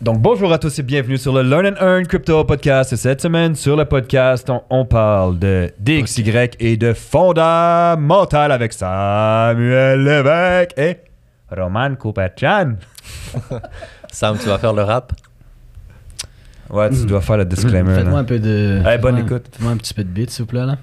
Donc bonjour à tous et bienvenue sur le Learn and Earn Crypto Podcast. Cette semaine sur le podcast, on, on parle de DXY et de fondamental avec Samuel Lévesque et Roman Cooper-Chan. Sam, tu vas faire le rap? Ouais, tu dois faire le disclaimer. Faites-moi un peu de. Allez, bonne écoute. Faites-moi un petit peu de beat, s'il vous plaît, là.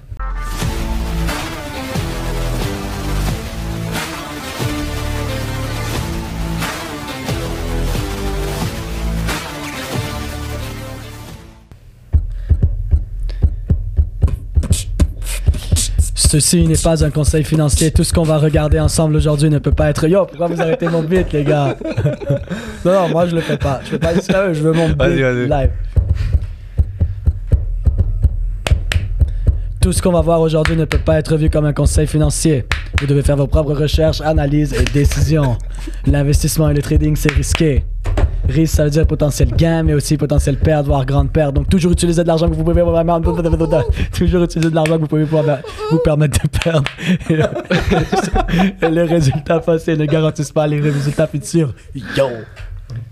Ceci n'est pas un conseil financier. Tout ce qu'on va regarder ensemble aujourd'hui ne peut pas être. Yo, pourquoi vous arrêtez mon beat, les gars? Non, non, moi je le fais pas. Je fais pas du sérieux, je veux mon beat Vas-y, vas-y. live. Tout ce qu'on va voir aujourd'hui ne peut pas être vu comme un conseil financier. Vous devez faire vos propres recherches, analyses et décisions. L'investissement et le trading, c'est risqué. Risque, ça veut dire potentiel gain, mais aussi potentiel perte, voire grande perte. Donc, toujours utiliser de l'argent que vous pouvez vraiment. Toujours utiliser de l'argent que vous pouvez pouvoir vous permettre de perdre. Et les résultats passés ne garantissent pas les résultats futurs. Yo!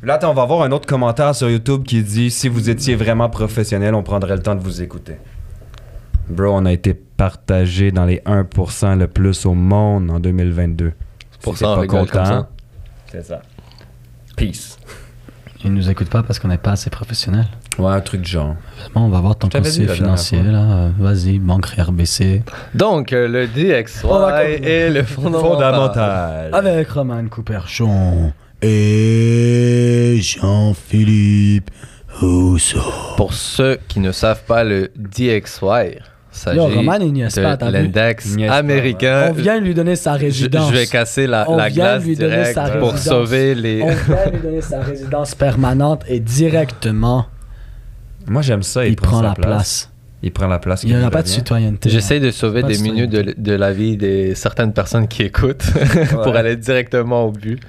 Là, attends, on va avoir un autre commentaire sur YouTube qui dit si vous étiez vraiment professionnel, on prendrait le temps de vous écouter. Bro, on a été partagé dans les 1% le plus au monde en 2022. Pour Si ça, t'es on pas ça. C'est ça. Peace. Ils nous écoutent pas parce qu'on n'est pas assez professionnel. Ouais, un truc du genre. Bon, on va voir ton Je t'avais dit conseil la dernière financier, là. Euh, Vas-y, banque RBC. Donc, euh, le DXY et le fondamental. Fondamental. Avec Roman Couperchon et Jean-Philippe Rousseau. Pour ceux qui ne savent pas, le DXY s'agit Yo, Roman, il niaise pas, t'as l'index américain. On vient lui donner sa résidence. je vais casser la, On la glace lui donner direct sa pour sauver les... On vient lui donner sa résidence permanente et directement, Moi, j'aime ça. Il, il, prend la place. Il prend la place. Il n'y aura pas de citoyenneté. J'essaie de sauver Pas des de minutes de, de la vie de certaines personnes qui écoutent pour Ouais. aller directement au but.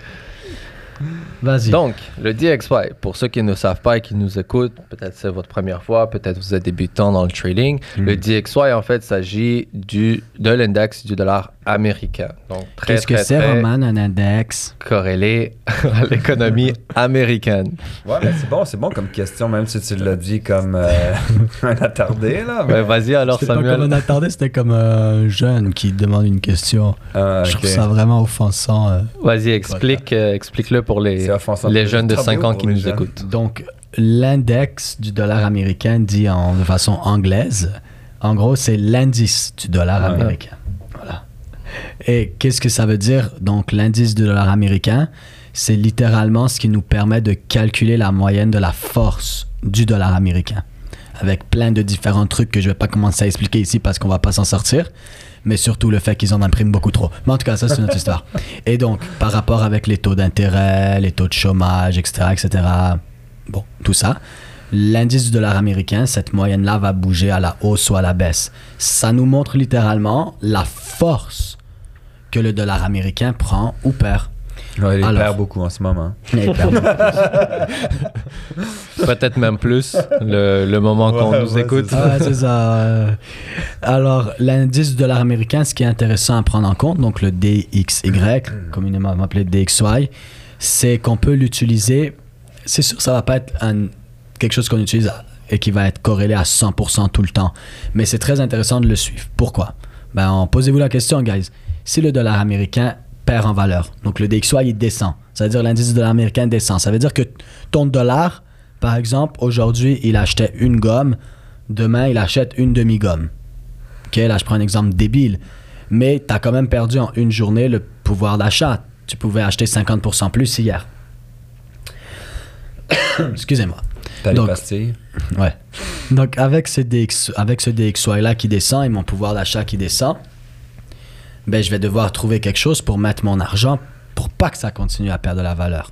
Vas-y. Donc, le DXY, pour ceux qui ne savent pas et qui nous écoutent, peut-être c'est votre première fois, peut-être vous êtes débutant dans le trading, Hmm. le DXY, en fait, s'agit du, de l'index du dollar américain. Donc, très, Qu'est-ce que c'est, très Roman, un index? corrélé à l'économie américaine. Ouais, mais c'est bon, c'est bon comme question, même si tu l'as dit comme euh, un attardé, là. Ben, Vas-y alors, C'était pas Samuel. comme on attendait, c'était comme un jeune qui demande une question. Ah, Je ok. trouve ça vraiment offensant. euh. Vas-y, explique, euh, explique-le pour les, les jeunes de les 5 ans qui nous jeunes. écoutent. Donc, l'index du dollar américain, dit en, de façon anglaise, en gros, c'est l'indice du dollar Ouais. américain. Et qu'est-ce que ça veut dire? Donc, l'indice du dollar américain, c'est littéralement ce qui nous permet de calculer la moyenne de la force du dollar américain. Avec plein de différents trucs que je vais pas commencer à expliquer ici parce qu'on va pas s'en sortir. Mais surtout le fait qu'ils en impriment beaucoup trop. Mais en tout cas, ça, c'est une autre histoire. Et donc, par rapport avec les taux d'intérêt, les taux de chômage, etc., etc., bon, tout ça, l'indice du dollar américain, cette moyenne-là va bouger à la hausse ou à la baisse. Ça nous montre littéralement la force que le dollar américain prend ou perd. Ouais, il Alors. perd beaucoup en ce moment. Et il perd beaucoup. Peut-être même plus le, le moment qu'on Ouais, nous écoute. c'est ouais, c'est ça. euh. Alors, l'indice du dollar américain, ce qui est intéressant à prendre en compte, donc le DXY, communément appelé DXY, c'est qu'on peut l'utiliser. C'est sûr, ça va pas être un- quelque chose qu'on utilise et qui va être corrélé à 100% tout le temps. Mais c'est très intéressant de le suivre. Pourquoi? Ben, Posez-vous la question, guys. Si le dollar américain perd en valeur, donc le DXY, il descend. Ça veut dire l'indice du dollar américain descend. Ça veut dire que ton dollar, par exemple, aujourd'hui, il achetait une gomme. Demain, il achète une demi-gomme. OK, là, je prends un exemple débile. Mais tu as quand même perdu en une journée le pouvoir d'achat. Tu pouvais acheter 50% plus hier. Excusez-moi. T'as les pastilles? Ouais. Donc, avec ce, DX, avec ce DXY-là qui descend et mon pouvoir d'achat qui descend, ben, je vais devoir trouver quelque chose pour mettre mon argent pour pas que ça continue à perdre de la valeur.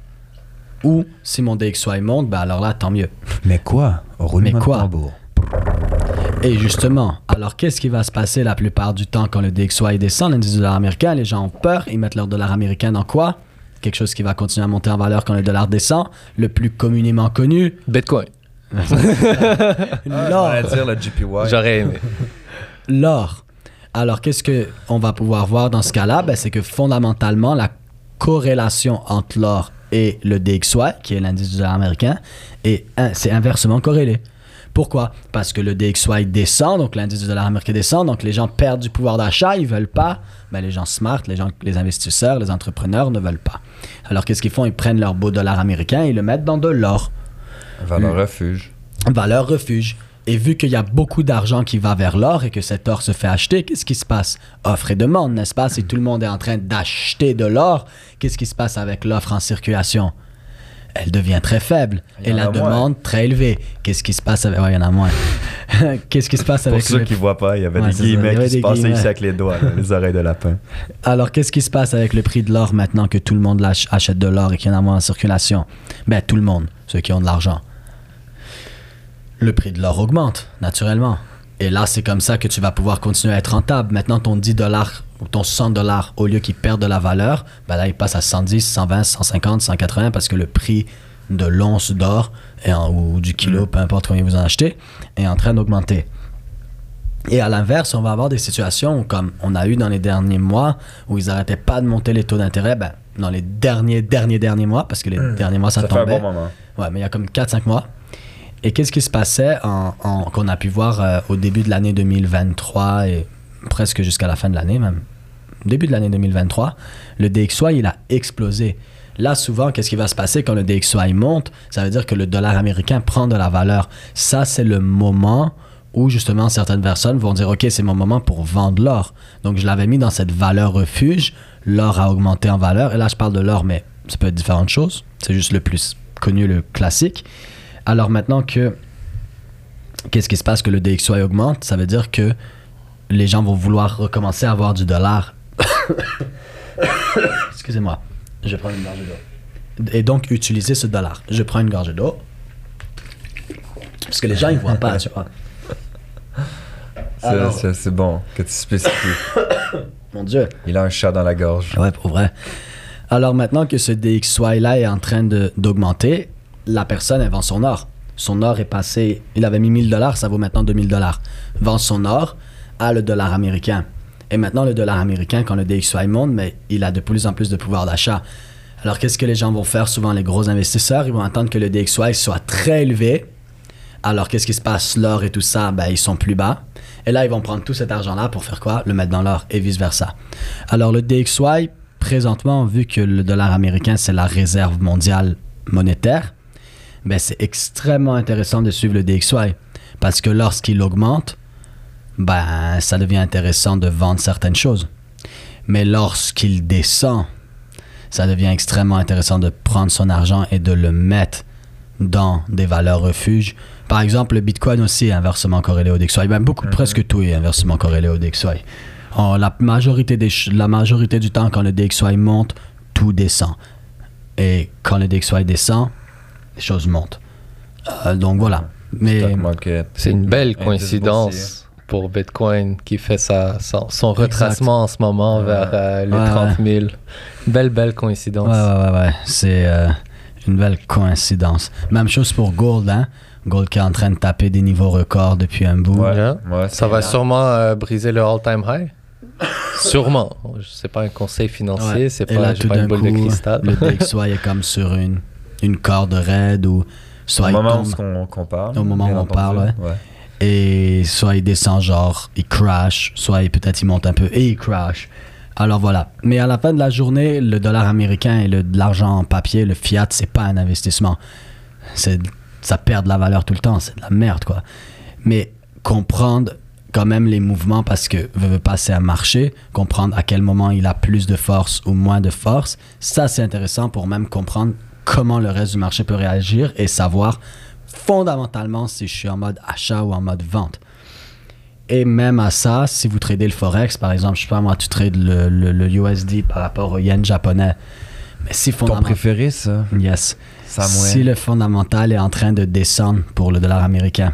Ou, si mon DXY monte, ben alors là, tant mieux. Mais quoi? Roulement Mais de quoi? tambour. Et justement, alors qu'est-ce qui va se passer la plupart du temps quand le DXY descend, l'indice du dollar américain Les gens ont peur, ils mettent leur dollar américain dans quoi? Quelque chose qui va continuer à monter en valeur quand le dollar descend. Le plus communément connu, Bitcoin. l'or. J'aurais aimé. l'or. Alors, qu'est-ce qu'on va pouvoir voir dans ce cas-là? Ben, c'est que fondamentalement, la corrélation entre l'or et le DXY, qui est l'indice du dollar américain, et c'est inversement corrélé. Pourquoi? Parce que le DXY descend, donc l'indice du dollar américain descend, donc les gens perdent du pouvoir d'achat, ils veulent pas. Ben, les gens smart, les gens, les investisseurs, les entrepreneurs ne veulent pas. Alors qu'est-ce qu'ils font? Ils prennent leur beau dollar américain et ils le mettent dans de l'or Valeur refuge. valeur refuge. Et vu qu'il y a beaucoup d'argent qui va vers l'or et que cet or se fait acheter, qu'est-ce qui se passe? Offre et demande, n'est-ce pas? Si tout le monde est en train d'acheter de l'or, qu'est-ce qui se passe avec l'offre en circulation? Elle devient très faible et la moins. demande très élevée. Qu'est-ce qui se passe avec... Ouais, il y en a moins. qu'est-ce qui se passe Pour avec ceux le... qui voient pas, il y avait Ouais, des guillemets qui se passaient ici avec les doigts, là, les oreilles de lapin. Alors, qu'est-ce qui se passe avec le prix de l'or maintenant que tout le monde achète de l'or et qu'il y en a moins en circulation? Ben, tout le monde, ceux qui ont de l'argent. Le prix de l'or augmente, naturellement. Et là, c'est comme ça que tu vas pouvoir continuer à être rentable. Maintenant, ton 10 dollars ou ton 100 dollars, au lieu qu'il perde de la valeur, ben là, il passe à 110, 120, 150, 180 parce que le prix de l'once d'or ou du kilo, peu importe combien vous en achetez, est en train d'augmenter. Et à l'inverse, on va avoir des situations comme on a eu dans les derniers mois, où ils n'arrêtaient pas de monter les taux d'intérêt, ben, dans les derniers, derniers, derniers mois, parce que les derniers mois, ça, Ça fait un tombait. bon moment. Ouais, mais il y a comme 4-5 mois. Et qu'est-ce qui se passait qu'on a pu voir euh, au début de l'année 2023 et presque jusqu'à la fin de l'année même, début de l'année 2023, le DXY, il a explosé. Là, souvent, qu'est-ce qui va se passer quand le DXY monte? Ça veut dire que le dollar américain prend de la valeur. Ça, c'est le moment où, justement, certaines personnes vont dire, OK, c'est mon moment pour vendre l'or. Donc, je l'avais mis dans cette valeur refuge. L'or a augmenté en valeur. Et là, je parle de l'or, mais ça peut être différentes choses. C'est juste le plus connu, le classique. Alors maintenant que qu'est-ce qui se passe que le DXY augmente, ça veut dire que les gens vont vouloir recommencer à avoir du dollar. Excusez-moi, je prends une gorgée d'eau. Et donc utiliser ce dollar. Je prends une gorgée d'eau. Parce que les gens ils voient pas, tu vois. C'est- bon que tu spécifies. Mon Dieu. Il a un chat dans la gorge. Ouais, pour vrai. Alors maintenant que ce DXY-là est en train d'augmenter, la personne, elle vend son or. Son or est passé, il avait mis 1000 dollars, ça vaut maintenant 2000 dollars. Vend son or à le dollar américain. Et maintenant, le dollar américain, quand le DXY monte, mais il a de plus en plus de pouvoir d'achat. Alors, qu'est-ce que les gens vont faire? Souvent, les gros investisseurs Ils vont attendre que le DXY soit très élevé. Alors, qu'est-ce qui se passe? L'or et tout ça, ben, ils sont plus bas. Et là, ils vont prendre tout cet argent-là pour faire quoi? Le mettre dans l'or et vice-versa. Alors, le DXY, présentement, vu que le dollar américain, c'est la réserve mondiale monétaire, ben, c'est extrêmement intéressant de suivre le DXY. Parce que lorsqu'il augmente, ben, ça devient intéressant de vendre certaines choses. Mais lorsqu'il descend, ça devient extrêmement intéressant de prendre son argent et de le mettre dans des valeurs refuges. Par exemple, le Bitcoin aussi est inversement corrélé au DXY. Ben, beaucoup, presque tout est inversement corrélé au DXY. La, majorité des, la majorité du temps, quand le DXY monte, tout descend. Et quand le DXY descend, les choses montent. Euh, donc voilà. Mais Stock market. C'est une belle coïncidence pour Bitcoin qui fait sa, son, son retracement en ce moment Ouais. vers euh, les Ouais, 30 000. Belle, belle coïncidence. Ouais, ouais, ouais, ouais. C'est euh, une belle coïncidence. Même chose pour Gold, hein. Gold qui est en train de taper des niveaux records depuis un bout. Ouais, Ça va sûrement euh, briser le all-time high? Sûrement. C'est pas un conseil financier, Ouais. c'est pas, là, tout pas d'un une boule coup, de cristal. le DXY est comme sur une, une corde raide ou soit Au il moment tombe parle. Au moment où on parle, ouais. et soit il descend genre, il crash, soit il- peut-être il monte un peu et il crash. Alors voilà. Mais à la fin de la journée, le dollar américain et l'argent en papier, le fiat, c'est pas un investissement. C'est, ça perd de la valeur tout le temps. C'est de la merde, quoi. Mais comprendre quand même les mouvements parce que veut, veut pas c'est un marché, comprendre à quel moment il a plus de force ou moins de force, ça c'est intéressant pour même comprendre comment le reste du marché peut réagir et savoir fondamentalement si je suis en mode achat ou en mode vente. Et même à ça, si vous tradez le Forex, par exemple, je sais pas moi, tu trades le, le- le USD par rapport au yen japonais. Mais si Ton fondamentalement. préféré, ça? Yes. Samuel. Si le fondamental est en train de descendre pour le dollar américain,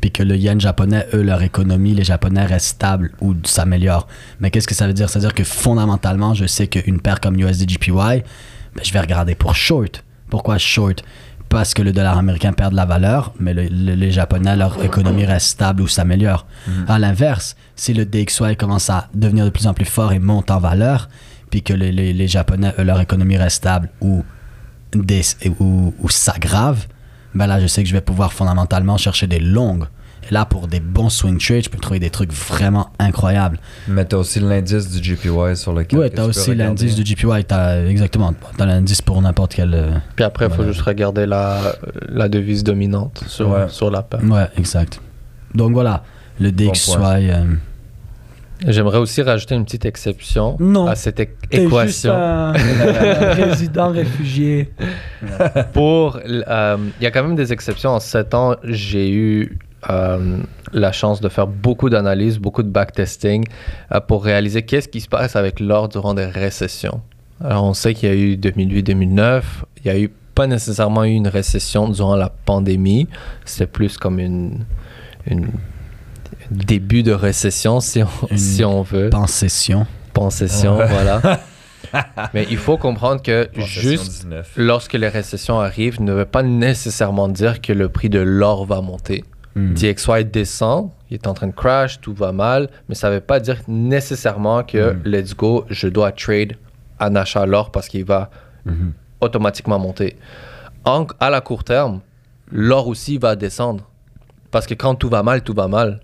puis que le yen japonais, eux, leur économie, les japonais restent stables ou s'améliorent. Mais qu'est-ce que ça veut dire? Ça veut dire que fondamentalement, je sais qu'une paire comme USD JPY, ben, je vais regarder pour short. Pourquoi short? Parce que le dollar américain perd de la valeur, mais le- le- les japonais, leur économie reste stable ou s'améliore. À l'inverse, si le DXY commence à devenir de plus en plus fort et monte en valeur, puis que les, les- les japonais, eux, leur économie reste stable ou des, ça s'aggrave, ben là, je sais que je vais pouvoir fondamentalement chercher des longues. Là, pour des bons swing trades, je peux trouver des trucs vraiment incroyables. Mais t'as aussi l'indice du GPY sur lequel. Ouais, que t'as aussi l'indice du GPY, t'as, exactement. T'as l'indice pour n'importe quel. euh, Puis après, il faut Voilà. juste regarder la, la devise dominante sur, Ouais. sur la paire. Ouais, exact. Donc voilà, le DXY. euh, J'aimerais aussi rajouter une petite exception Non. à cette é- t'es juste équation. un, un résident réfugié. Pour, euh, il y a quand même des exceptions. En 7 ans, j'ai eu euh, la chance de faire beaucoup d'analyses, beaucoup de backtesting euh, pour réaliser qu'est-ce qui se passe avec l'or durant des récessions. Alors, on sait qu'il y a eu 2008-2009. Il y a eu pas nécessairement eu une récession durant la pandémie. C'était plus comme une, une début de récession, si on, Une si on veut. Pensession. Possession, voilà. Mais il faut comprendre que Concession juste 19. lorsque les récessions arrivent ne veut pas nécessairement dire que le prix de l'or va monter. Hmm. DXY descend, il est en train de crash, tout va mal, mais ça ne veut pas dire nécessairement que Mm. let's go, je dois trade un achat à l'or parce qu'il va Mhm. automatiquement monter. En- à la court terme, l'or aussi va descendre. Parce que quand tout va mal, tout va mal.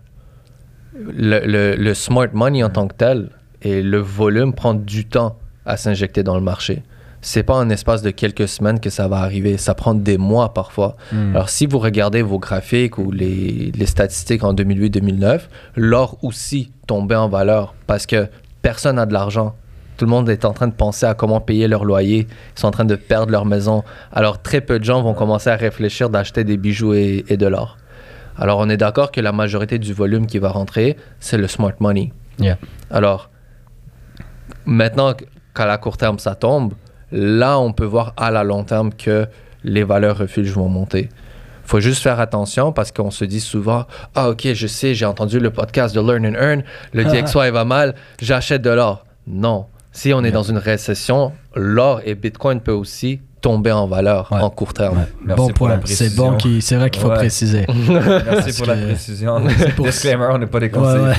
Le, le- le smart money en tant que tel et le volume prend du temps à s'injecter dans le marché. C'est pas en espace de quelques semaines que ça va arriver. Ça prend des mois parfois. Hmm. Alors, si vous regardez vos graphiques ou les, les statistiques en 2008-2009, l'or aussi tombait en valeur parce que personne n'a de l'argent. Tout le monde est en train de penser à comment payer leur loyer. Ils sont en train de perdre leur maison. Alors, très peu de gens vont commencer à réfléchir d'acheter des bijoux et, et de l'or. Alors, on est d'accord que la majorité du volume qui va rentrer, c'est le smart money. Yeah. Alors, maintenant qu'à la court terme ça tombe, là on peut voir à la long terme que les valeurs refuges vont monter. faut juste faire attention parce qu'on se dit souvent Ah, ok, je sais, j'ai entendu le podcast de Learn and Earn, le DXY va mal, j'achète de l'or. Non. Si on est dans une récession, l'or et Bitcoin peut aussi tomber en valeur Ouais. en court terme. Ouais. Merci Bon pour point. C'est bon qui, c'est vrai qu'il faut Ouais. préciser. Merci pour la précision. pour- Disclaimer, on n'est pas des conseillers.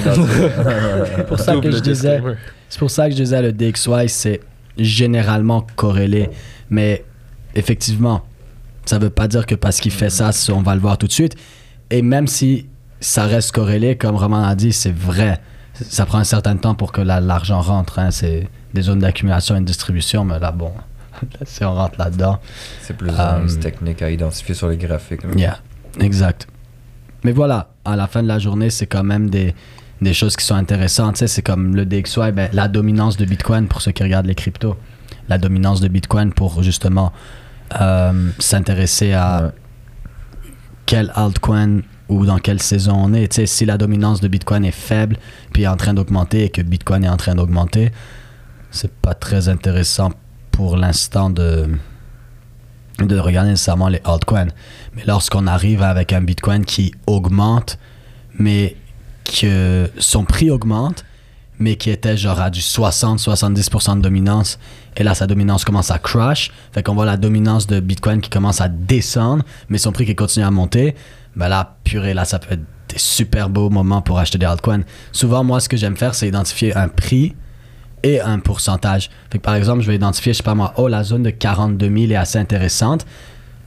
C'est pour ça que je disais. C'est pour ça que je disais le DXY, c'est généralement corrélé. Mais effectivement, ça veut pas dire que parce qu'il fait ça, on va le voir tout de suite. Et même si ça reste corrélé, comme Roman a dit, c'est vrai. Ça prend un certain temps pour que la- l'argent rentre. hein. C'est des zones d'accumulation et de distribution, mais là, bon, si on rentre là-dedans, C'est plus Um, une technique à identifier sur les graphiques. là. Yeah, exact. Mais voilà, à la fin de la journée, c'est quand même des, des choses qui sont intéressantes. Tu sais, c'est comme le DXY, ben, la dominance de Bitcoin pour ceux qui regardent les cryptos. La dominance de Bitcoin pour justement euh, s'intéresser à Ouais. quel altcoin ou dans quelle saison on est. Tu sais, si la dominance de Bitcoin est faible puis est en train d'augmenter et que Bitcoin est en train d'augmenter, c'est pas très intéressant pour l'instant de, de regarder nécessairement les altcoins. Mais lorsqu'on arrive avec un Bitcoin qui augmente, mais que son prix augmente, mais qui était genre à du 60-70% de dominance, et là sa dominance commence à crash, fait qu'on voit la dominance de Bitcoin qui commence à descendre, mais son prix qui continue à monter, ben là, purée, là ça peut être des super beaux moments pour acheter des altcoins. Souvent, moi, ce que j'aime faire, c'est identifier un prix et un pourcentage. Fait que par exemple, je vais identifier, je sais pas moi, oh, la zone de 42 000 est assez intéressante.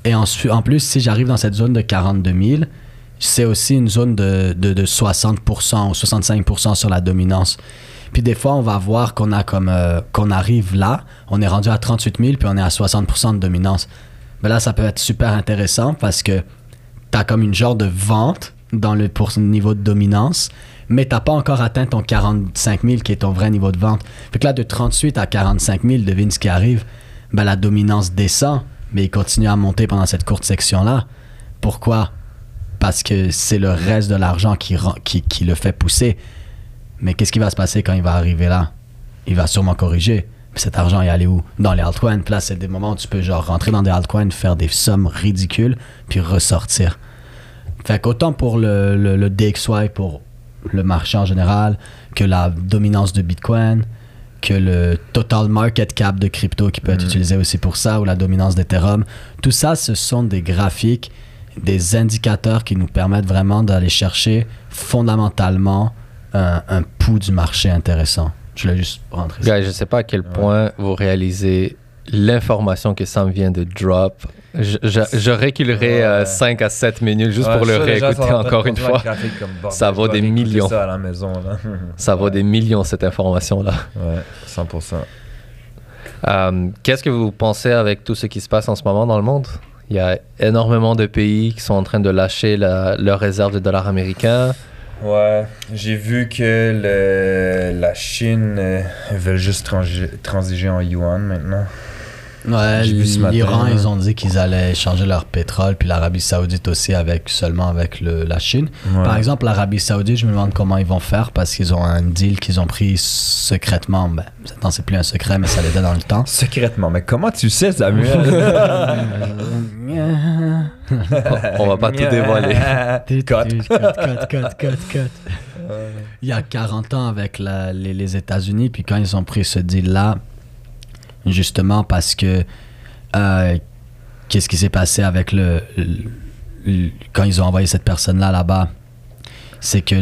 Et ensuite, en plus, si j'arrive dans cette zone de 42 000, c'est aussi une zone de, de, de 60% ou 65% sur la dominance. Puis des fois, on va voir qu'on euh, arrive là, on est rendu à 38 000, puis on est à 60% de dominance. Là, ça peut être super intéressant parce que tu as comme une genre de vente dans le niveau de dominance, mais t'as pas encore atteint ton 45 000 qui est ton vrai niveau de vente. Fait que là, de 38 à 45 000, devine ce qui arrive. Ben, la dominance descend, mais il continue à monter pendant cette courte section-là. Pourquoi? Parce que c'est le reste de l'argent qui, rend- qui, qui le fait pousser. Mais qu'est-ce qui va se passer quand il va arriver là? Il va sûrement corriger. Puis cet argent, il allait où? Dans les altcoins. Puis là, c'est des moments où tu peux genre rentrer dans des altcoins, faire des sommes ridicules, puis ressortir. Fait qu'autant pour le, le, le DXY, pour le marché en général, que la dominance de Bitcoin, que le total market cap de crypto qui peut être Mhm. utilisé aussi pour ça, ou la dominance d'Ethereum. Tout ça, ce sont des graphiques, des indicateurs qui nous permettent vraiment d'aller chercher fondamentalement un, un pouls du marché intéressant. Je voulais juste rentrer ça. Guys, je sais pas à quel point vous réalisez l'information que Sam vient de drop, je, je, je reculerai Ouais. 5 à 7 minutes juste Ouais, pour le réécouter encore une fois. comme. Ça vaut des millions. ça à la maison, là. Ça vaut des millions cette information-là. Ouais, 100%. Euh, Qu'est-ce que vous pensez avec tout ce qui se passe en ce moment dans le monde? Il y a énormément de pays qui sont en train de lâcher la, leur réserve de dollars américains. Ouais, j'ai vu que la Chine euh, veulent juste transi- transiger en yuan maintenant. Ouais, l'Iran, ils ont dit qu'ils allaient échanger leur pétrole, puis l'Arabie Saoudite aussi, avec seulement avec le, la Chine. Par exemple, l'Arabie Saoudite, je me demande comment ils vont faire parce qu'ils ont un deal qu'ils ont pris secrètement. Ben, maintenant, c'est plus un secret, mais ça l'était dans le temps. Secrètement, mais comment tu sais, Samuel? On va pas tout dévoiler. Cut. Cut, cut, cut, cut, cut. Il y a 40 ans avec la- les, les États-Unis, puis quand ils ont pris ce deal-là, justement parce que euh, qu'est-ce qui s'est passé avec le, le- le- quand ils ont envoyé cette personne-là là-bas, c'est que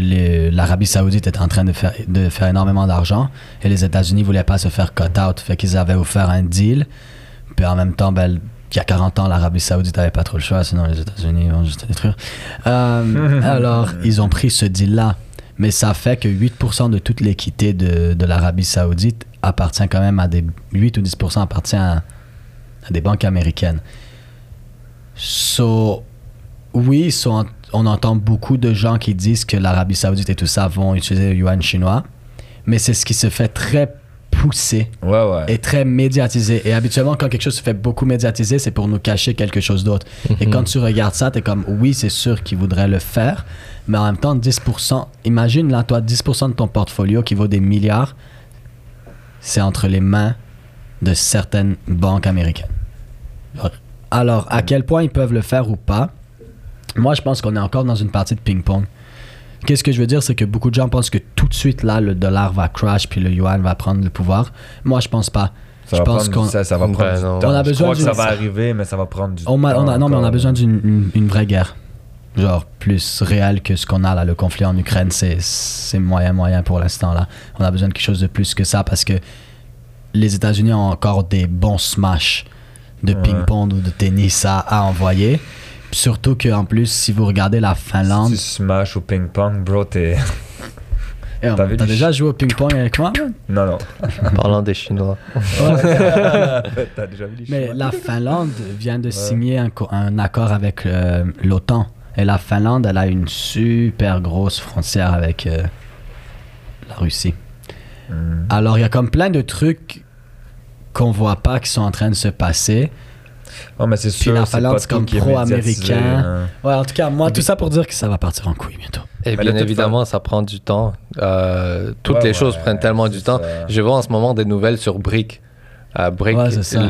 l'Arabie Saoudite était en train de faire, de faire énormément d'argent et les États-Unis voulaient pas se faire cut-out, fait qu'ils avaient offert un deal, puis en même temps, ben, il y a 40 ans, l'Arabie Saoudite avait pas trop le choix, sinon les États-Unis vont juste te détruire. Euh, alors, ils ont pris ce deal-là. Mais ça fait que 8% de toute l'équité de, de l'Arabie Saoudite appartient quand même à des. 8 ou 10% appartient à, des banques américaines. So, oui, on, on entend beaucoup de gens qui disent que l'Arabie Saoudite et tout ça vont utiliser le yuan chinois. Mais c'est ce qui se fait très pousser Ouais, ouais. est très médiatisé. Et habituellement, quand quelque chose se fait beaucoup médiatiser, c'est pour nous cacher quelque chose d'autre. Et quand tu regardes ça, tu es comme, oui, c'est sûr qu'ils voudraient le faire, mais en même temps, 10%, imagine là, toi, 10% de ton portfolio qui vaut des milliards, c'est entre les mains de certaines banques américaines. Alors, à quel point ils peuvent le faire ou pas, moi, je pense qu'on est encore dans une partie de ping-pong. Qu'est-ce que je veux dire, c'est que beaucoup de gens pensent que tout de suite, là, le dollar va crash puis le yuan va prendre le pouvoir. Moi, je pense pas. Ça je va pense prendre, qu'on- ça, ça va Ben prendre du temps. On a Je besoin crois que d'une- ça va arriver, mais ça va prendre du On, temps. on a, non, mais on a besoin d'une une, une vraie guerre. Genre, plus réelle que ce qu'on a là. Le conflit en Ukraine, c'est c'est moyen, moyen pour l'instant là. On a besoin de quelque chose de plus que ça parce que les États-Unis ont encore des bons smash de Ouais. ping-pong ou de tennis à, à envoyer. Surtout qu'en plus, si vous regardez la Finlande. Si tu smash au ping-pong, bro, t'es. Eh, t'as déjà joué au ping-pong avec moi? Non, non. Parlant des Chinois. T'as déjà vu les Mais la Finlande vient de signer un accord avec euh, l'OTAN. Et la Finlande, elle a une super grosse frontière avec euh, la Russie. Hmm. Alors, il y a comme plein de trucs qu'on voit pas qui sont en train de se passer. Oh, mais c'est Puis sûr, la c'est Finlande, comme pro-américain. hein. Ouais, en tout cas, moi, tout ça pour dire que ça va partir en couille bientôt. Et bien évidemment, ça prend du temps. Euh, toutes Ouais, les ouais, choses prennent tellement du temps. ça. Je vois en ce moment des nouvelles sur BRIC. Euh, BRIC, Ouais,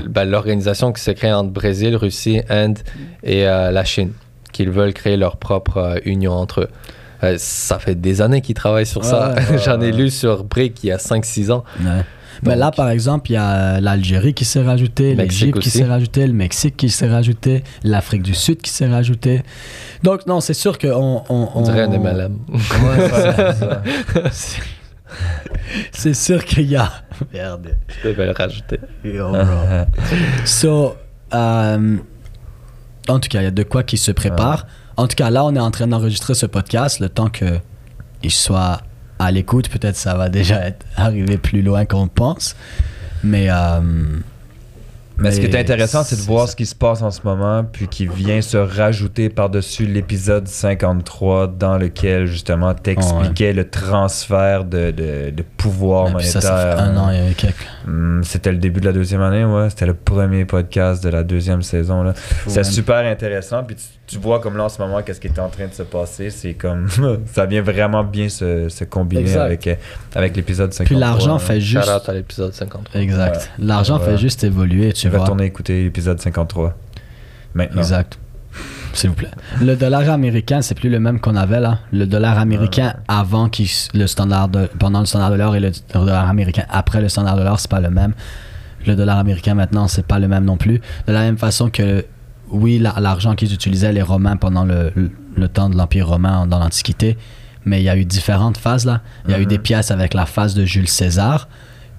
ben, l'organisation qui s'est créée entre Brésil, Russie, Inde et euh, la Chine, qu'ils veulent créer leur propre euh, union entre eux. Euh, ça fait des années qu'ils travaillent sur ça. Ouais, J'en ai lu sur BRIC il y a 5-6 ans. Mais là, par exemple, il y a l'Algérie qui s'est rajoutée, l'Égypte qui s'est rajoutée, le Mexique qui s'est rajouté, l'Afrique du Sud qui s'est rajouté. Donc, non, c'est sûr qu'on. On, On dirait un MLM. Ouais, c'est ça. C'est- c'est sûr qu'il y a. Merde. Je devais le rajouter. Yo, bro. So, euh, en tout cas, il y a de quoi qui se prépare. En tout cas, là, on est en train d'enregistrer ce podcast. Le temps que il soit à l'écoute, peut-être ça va déjà être arrivé plus loin qu'on pense. Mais euh, Mais ce qui est intéressant, c'est de voir ça. ce qui se passe en ce moment, puis qui vient se rajouter par-dessus l'épisode 53 dans lequel justement t'expliquais le transfert de, de, de pouvoir et puis ça, monétaire. ça fait un an et quelques. Hum, C'était le début de la deuxième année, ouais. C'était le premier podcast de la deuxième saison. là. C'est super intéressant. Puis tu, tu vois comme là en ce moment, qu'est-ce qui est en train de se passer. C'est comme. ça vient vraiment bien se, se combiner Exact. avec, euh, avec l'épisode 53. Puis l'argent hein. fait Shout juste. out à l'épisode 53. Exact. L'argent Ouais. fait juste évoluer, tu Je vais vois. retourner écouter l'épisode 53. Maintenant. Exact. S'il vous plaît. Le dollar américain, c'est plus le même qu'on avait là. Le dollar américain avant qu'il s- le standard de, pendant le standard de l'or et le dollar américain après le standard de l'or, c'est pas le même. Le dollar américain maintenant, c'est pas le même non plus. De la même façon que oui, la- l'argent qu'ils utilisaient les Romains pendant le, le- le temps de l'Empire romain dans l'Antiquité, mais il y a eu différentes phases là. Il y a eu Mhm. des pièces avec la face de Jules César.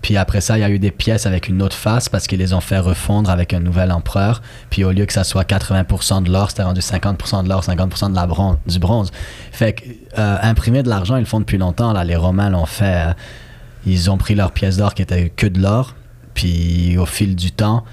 Puis après ça, il y a eu des pièces avec une autre face parce qu'ils les ont fait refondre avec un nouvel empereur. Puis au lieu que ça soit 80% de l'or, c'était rendu 50% de l'or, 50% de bronze, du bronze. Fait que euh, imprimer de l'argent, ils le font depuis longtemps. Là, les Romains l'ont fait. euh, ils ont pris leurs pièces d'or qui étaient que de l'or. Puis au fil du temps,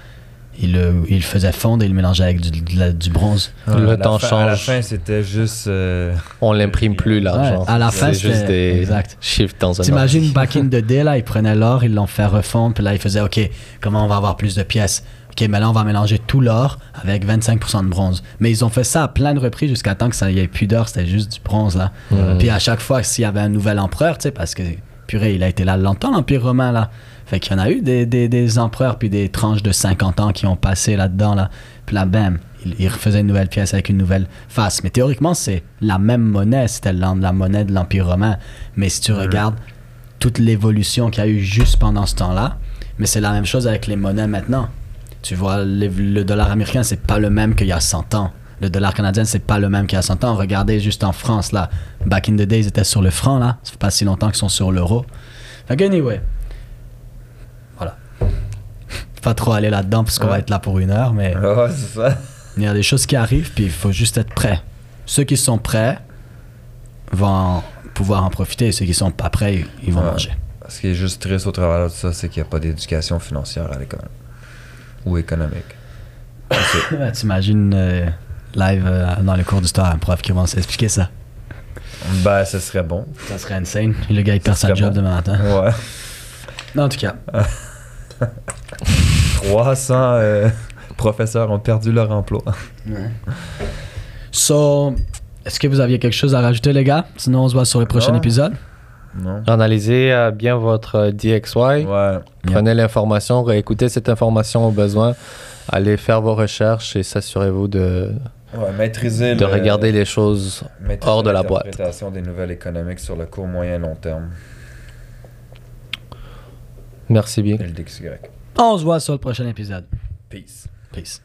ils le, ils le faisaient fondre et ils le mélangeaient avec du, de la- du bronze. Le à la temps fin- À la change. fin, c'était juste. euh, On l'imprime plus, l'argent. Ouais, à la fin, c'est juste c'était- des exact. chiffres dans un T'imagines back in the day, là, ils prenaient l'or, ils l'ont fait refondre, puis là, ils faisaient, OK, comment on va avoir plus de pièces? OK, mais là, on va mélanger tout l'or avec 25% de bronze. Mais ils ont fait ça à plein de reprises jusqu'à temps que ça y ait plus d'or, c'était juste du bronze, là. Puis à chaque fois, s'il y avait un nouvel empereur, tu sais, parce que, purée, il a été là longtemps, l'Empire romain, là. Fait qu'il y en a eu des, des, des empereurs, puis des tranches de 50 ans qui ont passé là-dedans, là. Puis là, bam, ils, ils refaisaient une nouvelle pièce avec une nouvelle face. Mais théoriquement, c'est la même monnaie, c'était la, la monnaie de l'Empire romain. Mais si tu regardes toute l'évolution qu'il y a eu juste pendant ce temps-là, mais c'est la même chose avec les monnaies maintenant. Tu vois, le, le dollar américain, c'est pas le même qu'il y a 100 ans. Le dollar canadien, c'est pas le même qu'il y a 100 ans. Regardez juste en France, là. Back in the day, ils étaient sur le franc, là. Ça fait pas si longtemps qu'ils sont sur l'euro. Fait anyway. Pas trop aller là-dedans parce qu'on va être là pour une heure, mais ça. il y a des choses qui arrivent, puis il faut juste être prêt. Ceux qui sont prêts vont pouvoir en profiter. Ceux qui sont pas prêts, ils vont Ouais. manger. Ce qui est juste triste au travers de ça, c'est qu'il n'y a pas d'éducation financière à l'école. Ou économique. T'imagines euh, live euh, dans le cours d'histoire un prof qui commence à expliquer ça. Ben, ce serait bon. Ça serait insane. Le gars, il perd sa job bon. demain matin. Ouais. Non, en tout cas, 300 euh, professeurs ont perdu leur emploi. so, est-ce que vous aviez quelque chose à rajouter, les gars? Sinon, on se voit sur le prochain Non. épisode. Non? Analysez euh, bien votre euh, DXY. Ouais. Prenez l'information, réécoutez cette information au besoin. Allez faire vos recherches et s'assurez-vous de, Ouais, maîtriser de le- regarder les choses hors de la boîte. l'interprétation des nouvelles économiques sur le court, moyen, long terme. Merci bien. Et le DXY. On se voit sur le prochain épisode. Peace. Peace.